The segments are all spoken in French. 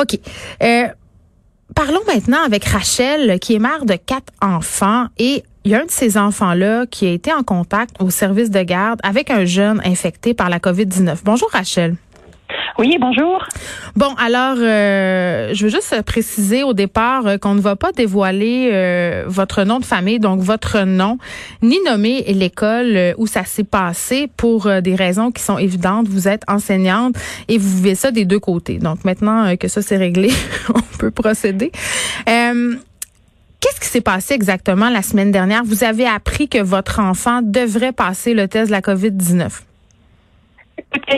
OK. Euh, parlons maintenant avec Rachel, qui est mère de quatre enfants et il y a un de ces enfants-là qui a été en contact au service de garde avec un jeune infecté par la COVID-19. Bonjour Rachel. Oui, bonjour. Bon, alors, euh, je veux juste préciser au départ euh, qu'on ne va pas dévoiler euh, votre nom de famille, donc votre nom, ni nommer l'école où ça s'est passé pour des raisons qui sont évidentes. Vous êtes enseignante et vous vivez ça des deux côtés. Donc maintenant que ça c'est réglé, on peut procéder. Qu'est-ce qui s'est passé exactement la semaine dernière? Vous avez appris que votre enfant devrait passer le test de la COVID-19.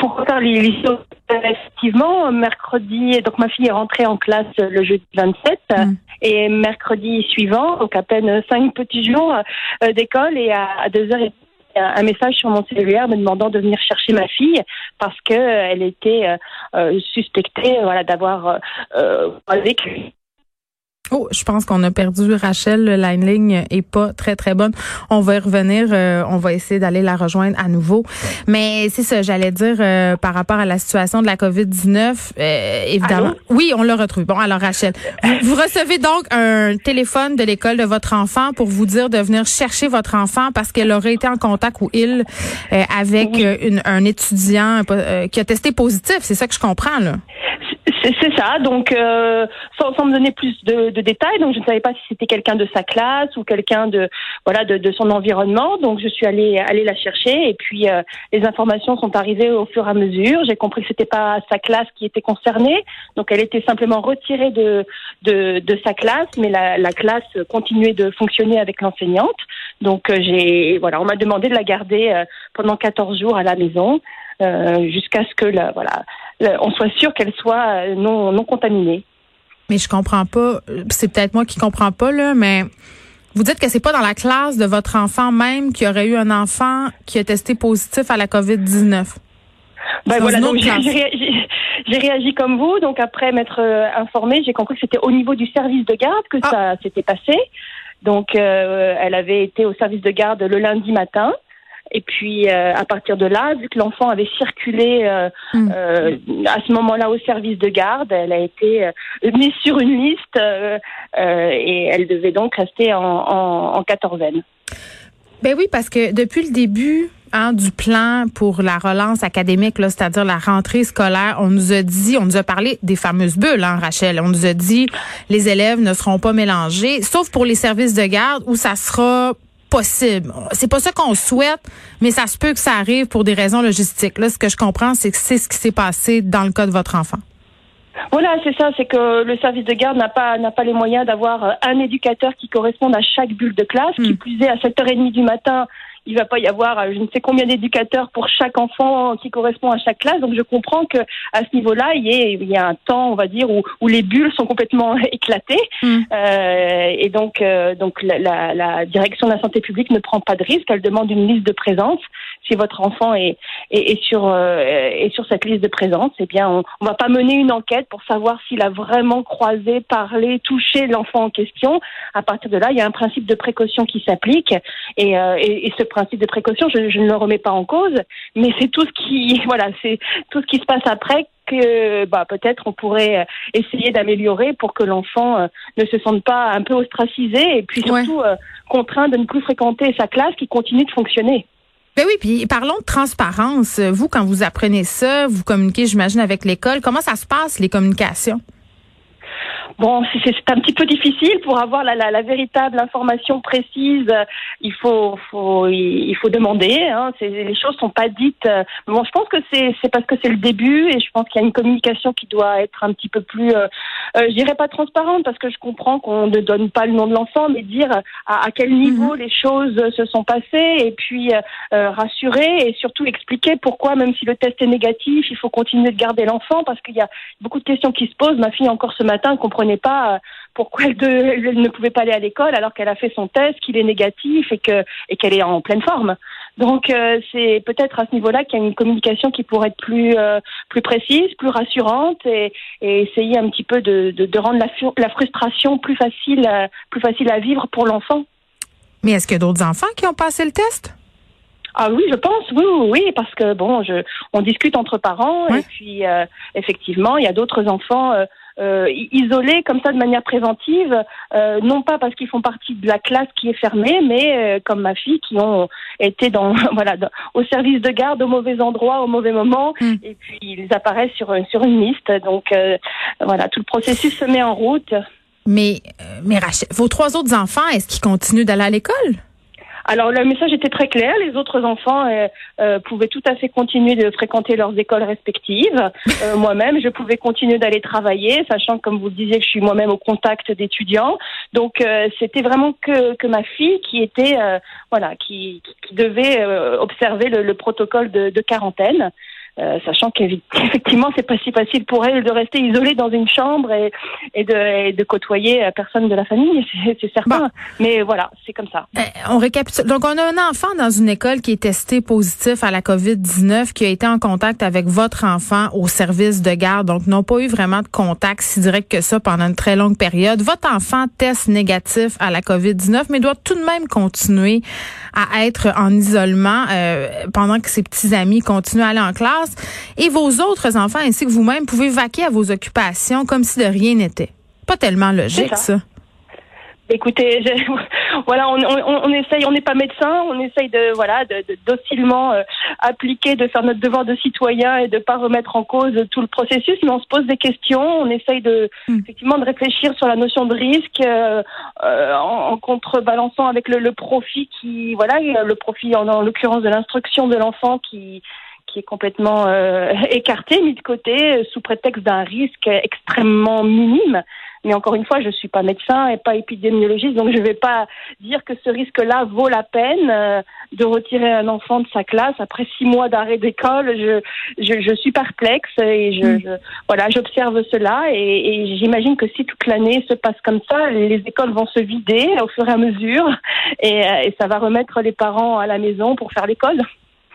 Pour faire les, effectivement, mercredi, donc ma fille est rentrée en classe le jeudi 27 mm. et mercredi suivant, donc à peine cinq petits jours euh, d'école et à, deux heures un message sur mon cellulaire me demandant de venir chercher ma fille parce que euh, elle était euh, suspectée voilà d'avoir euh, Oh, je pense qu'on a perdu Rachel. La ligne est pas très très bonne. On va y revenir. Euh, on va essayer d'aller la rejoindre à nouveau. Mais c'est ça, j'allais dire euh, par rapport à la situation de la COVID 19. Euh, évidemment, oui, on l'a retrouvé. Bon, alors Rachel, vous, recevez donc un téléphone de l'école de votre enfant pour vous dire de venir chercher votre enfant parce qu'elle aurait été en contact ou il avec un étudiant qui a testé positif. C'est ça que je comprends là. C'est ça. Donc, euh, sans, sans, me donner plus de, de, détails, donc je ne savais pas si c'était quelqu'un de sa classe ou quelqu'un de voilà de, de, son environnement. Donc, je suis allée aller la chercher et puis euh, les informations sont arrivées au fur et à mesure. J'ai compris que c'était pas sa classe qui était concernée, donc elle était simplement retirée de de, de sa classe, mais la, la, classe continuait de fonctionner avec l'enseignante. Donc, euh, j'ai voilà, on m'a demandé de la garder euh, pendant 14 jours à la maison. Euh, jusqu'à ce que la, voilà, on soit sûr qu'elle soit euh, non, non contaminée. Mais je comprends pas. C'est peut-être moi qui comprends pas là, mais vous dites que c'est pas dans la classe de votre enfant même qu'il y aurait eu un enfant qui a testé positif à la COVID-19. Ben voilà, donc j'ai réagi, comme vous. Donc après m'être euh, informée, j'ai compris que c'était au niveau du service de garde que ah. ça s'était passé. Donc elle avait été au service de garde le lundi matin. Et puis euh, à partir de là, vu que l'enfant avait circulé euh, hmm. euh, à ce moment-là au service de garde, elle a été mise sur une liste et elle devait donc rester en, en, en quatorzaine. Ben oui, parce que depuis le début hein, du plan pour la relance académique, c'est-à-dire la rentrée scolaire, on nous a dit, on nous a parlé des fameuses bulles, hein, Rachel. On nous a dit les élèves ne seront pas mélangés, sauf pour les services de garde où ça sera possible. C'est pas ça qu'on souhaite, mais ça se peut que ça arrive pour des raisons logistiques. Là, ce que je comprends, c'est que c'est ce qui s'est passé dans le cas de votre enfant. Voilà, c'est ça, c'est que le service de garde n'a pas n'a pas les moyens d'avoir un éducateur qui corresponde à chaque bulle de classe, qui hmm. plus est à 7h30 du matin, il va pas y avoir euh, je ne sais combien d'éducateurs pour chaque enfant qui correspond à chaque classe. Donc je comprends que à ce niveau-là, il y, ait, il y a un temps, on va dire, où, où les bulles sont complètement éclatées. Mm. Euh, et donc, euh, donc la, la, la, direction de la santé publique ne prend pas de risque. Elle demande une liste de présence. Si votre enfant est, est, est sur euh, est sur cette liste de présence, eh bien, on, on va pas mener une enquête pour savoir s'il a vraiment croisé, parlé, touché l'enfant en question. À partir de là, il y a un principe de précaution qui s'applique et, euh, et, et ce principe de précaution, je, ne le remets pas en cause, mais c'est tout ce qui, voilà, c'est tout ce qui se passe après que bah, peut-être on pourrait euh, essayer d'améliorer pour que l'enfant euh, ne se sente pas un peu ostracisé et puis surtout euh, contraint de ne plus fréquenter sa classe qui continue de fonctionner. Ben oui, puis parlons de transparence. Vous, quand vous apprenez ça, vous communiquez, j'imagine, avec l'école. Comment ça se passe, les communications? Bon, c'est un petit peu difficile pour avoir la, la, la véritable information précise. Il faut, faut, il faut demander. Hein. Les choses sont pas dites. Bon, je pense que c'est parce que c'est le début et je pense qu'il y a une communication qui doit être un petit peu plus, euh, euh, je dirais pas transparente parce que je comprends qu'on ne donne pas le nom de l'enfant, mais dire à, à, quel niveau mhm. les choses se sont passées et puis euh, rassurer et surtout expliquer pourquoi, même si le test est négatif, il faut continuer de garder l'enfant parce qu'il y a beaucoup de questions qui se posent. Ma fille encore ce matin comprenait pas euh, pourquoi elle, ne pouvait pas aller à l'école alors qu'elle a fait son test, qu'il est négatif et que et qu'elle est en pleine forme. Donc euh, c'est peut-être à ce niveau-là qu'il y a une communication qui pourrait être plus euh, plus précise, plus rassurante et, essayer un petit peu de, de, rendre la, la, frustration plus facile plus facile à vivre pour l'enfant. Mais est-ce qu'il y a d'autres enfants qui ont passé le test? Ah oui, je pense, oui, oui, oui, parce que bon, je, on discute entre parents et puis effectivement, il y a d'autres enfants euh, isolés comme ça de manière préventive, euh, non pas parce qu'ils font partie de la classe qui est fermée, mais comme ma fille qui ont été dans voilà au service de garde au mauvais endroit au mauvais moment mm. et puis ils apparaissent sur sur une liste. Donc voilà, tout le processus se met en route. Mais mais Rachel, vos trois autres enfants, est-ce qu'ils continuent d'aller à l'école? Alors le message était très clair. Les autres enfants euh, euh, pouvaient tout à fait continuer de fréquenter leurs écoles respectives. Euh, moi-même, je pouvais continuer d'aller travailler, sachant, comme vous le disiez, que je suis moi-même au contact d'étudiants. Donc c'était vraiment que, que ma fille qui était voilà qui, qui devait observer le, le protocole de, de quarantaine. Euh, sachant qu'effectivement c'est pas si facile pour elle de rester isolée dans une chambre et, et, de, de, côtoyer euh, personne de la famille, c'est certain. Mais voilà, c'est comme ça. Euh, on récapitule. Donc on a un enfant dans une école qui est testé positif à la COVID-19, qui a été en contact avec votre enfant au service de garde, donc n'ont pas eu vraiment de contact si direct que ça pendant une très longue période. Votre enfant teste négatif à la COVID-19, mais doit tout de même continuer à être en isolement euh, pendant que ses petits amis continuent à aller en classe. Et vos autres enfants ainsi que vous-même pouvez vaquer à vos occupations comme si de rien n'était. Pas tellement logique, ça. Écoutez, voilà, on, on, essaye, on n'est pas médecin, on essaye de voilà, de, docilement euh, appliquer, de faire notre devoir de citoyen et de pas remettre en cause tout le processus, mais on se pose des questions, on essaye de hmm. effectivement de réfléchir sur la notion de risque euh, euh, en, contrebalançant avec le, profit qui voilà, le profit en l'occurrence de l'instruction de l'enfant qui qui est complètement euh, écarté, mis de côté, sous prétexte d'un risque extrêmement minime. Mais encore une fois, je ne suis pas médecin et pas épidémiologiste, donc je ne vais pas dire que ce risque-là vaut la peine euh, de retirer un enfant de sa classe après six mois d'arrêt d'école. Je, je, je, suis perplexe et je, mm. je voilà, j'observe cela et, et j'imagine que si toute l'année se passe comme ça, les écoles vont se vider au fur et à mesure et, euh, et ça va remettre les parents à la maison pour faire l'école.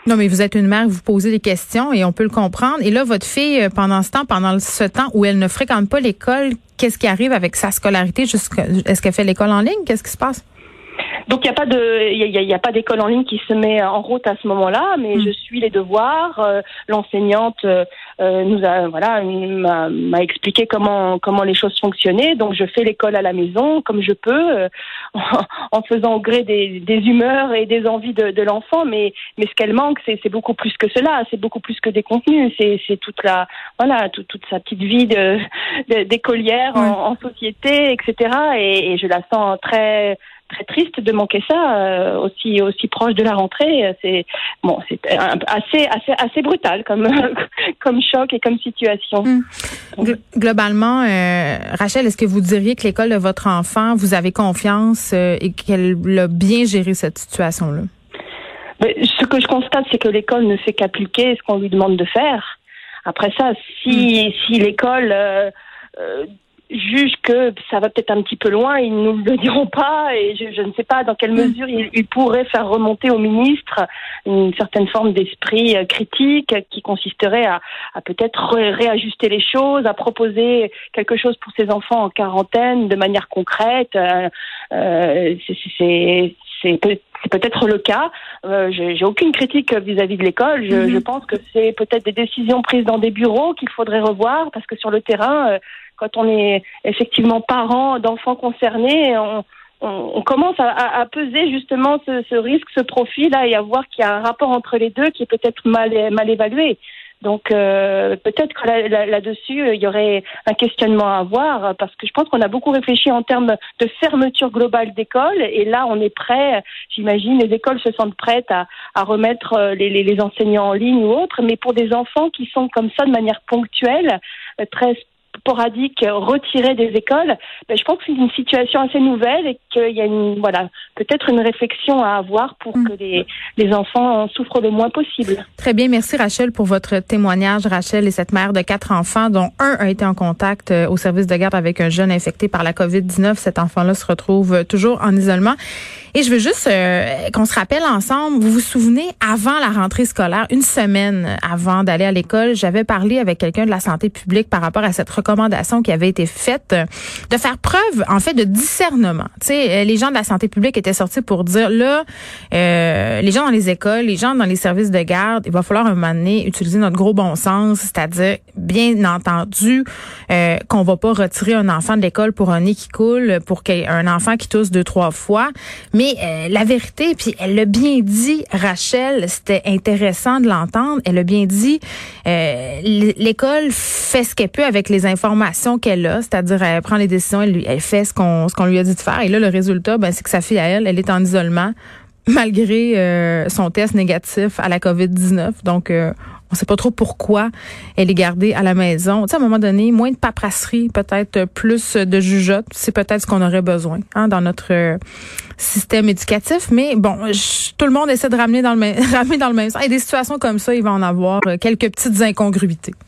Non, mais vous êtes une mère, vous posez des questions et on peut le comprendre. Et là, votre fille, euh, pendant ce temps, pendant ce temps où elle ne fréquente pas l'école, qu'est-ce qui arrive avec sa scolarité? Est-ce qu'elle fait l'école en ligne? Qu'est-ce qui se passe? Donc il n'y a pas de, il y a, pas d'école en ligne qui se met en route à ce moment-là, mais hmm. je suis les devoirs. Euh, l'enseignante euh, nous a, voilà, m'a expliqué comment comment les choses fonctionnaient. Donc je fais l'école à la maison comme je peux, euh, en faisant au gré des, des humeurs et des envies de, de l'enfant. Mais mais ce qu'elle manque, c'est beaucoup plus que cela. C'est beaucoup plus que des contenus. C'est c'est toute la, voilà, toute, toute sa petite vie de d'écolière en, en, société, etc. Et, et je la sens très très triste de manquer ça euh, aussi aussi proche de la rentrée. C'est bon, c'est assez assez assez brutal comme comme choc et comme situation. Hmm. Globalement, euh, Rachel, est-ce que vous diriez que l'école de votre enfant, vous avez confiance euh, et qu'elle a bien géré cette situation-là? ce que je constate, c'est que l'école ne fait qu'appliquer ce qu'on lui demande de faire. Après ça, si hmm. si l'école jugent que ça va peut-être un petit peu loin, ils ne nous le diront pas et je, je ne sais pas dans quelle mm. mesure ils, ils, pourraient faire remonter au ministre une certaine forme d'esprit euh, critique qui consisterait à, à peut-être réajuster les choses, à proposer quelque chose pour ces enfants en quarantaine de manière concrète. Euh, euh c'est c'est peut-être le cas. Euh, J'ai aucune critique vis-à-vis de l'école. Je, mm-hmm. je, pense que c'est peut-être des décisions prises dans des bureaux qu'il faudrait revoir parce que sur le terrain, euh, quand on est effectivement parent d'enfants concernés, on, on, commence à, à, peser justement ce, ce, risque, ce profil-là, et à voir qu'il y a un rapport entre les deux qui est peut-être mal, mal évalué. Donc euh, peut-être que là, là dessus euh, il y aurait un questionnement à avoir parce que je pense qu'on a beaucoup réfléchi en termes de fermeture globale d'écoles et là on est prêt, j'imagine, les écoles se sentent prêtes à, à remettre euh, les, les, enseignants en ligne ou autre, mais pour des enfants qui sont comme ça de manière ponctuelle, euh, 13 sporadiques euh, retirés des écoles, ben, je pense que c'est une situation assez nouvelle et qu'il y a voilà, peut-être une réflexion à avoir pour mm. que les, les, enfants en souffrent le moins possible. Très bien. Merci, Rachel, pour votre témoignage. Rachel et cette mère de quatre enfants, dont un a été en contact euh, au service de garde avec un jeune infecté par la COVID-19. Cet enfant-là se retrouve toujours en isolement. Et je veux juste euh, qu'on se rappelle ensemble, vous vous souvenez, avant la rentrée scolaire, une semaine avant d'aller à l'école, j'avais parlé avec quelqu'un de la santé publique par rapport à cette recommandation qui avait été faite de faire preuve, en fait, de discernement. Tu sais, sais, les gens de la santé publique étaient sortis pour dire là, les gens dans les écoles, les gens dans les services de garde, il va falloir un moment donné utiliser notre gros bon sens, c'est-à-dire bien entendu qu'on va pas retirer un enfant de l'école pour un nez qui coule, pour un enfant qui tousse deux trois fois, mais la vérité, puis elle l'a bien dit, Rachel, c'était intéressant de l'entendre. Elle a bien dit, euh, l'école fait ce qu'elle peut avec les informations qu'elle a, c'est-à-dire elle prend les décisions, elle, elle fait ce qu'on ce qu'on lui a dit de faire. Et là, le résultat, ben, c'est que sa fille à elle, elle est en isolement malgré euh, son test négatif à la COVID-19. Donc, euh, on sait pas trop pourquoi elle est gardée à la maison. Tu sais, à un moment donné, moins de paperasserie, peut-être plus de jugeote, c'est peut-être ce qu'on aurait besoin hein, dans notre euh, système éducatif. Mais bon, tout le monde essaie de ramener dans le ramener dans le même sens. Et des situations comme ça, il va en avoir quelques petites incongruités.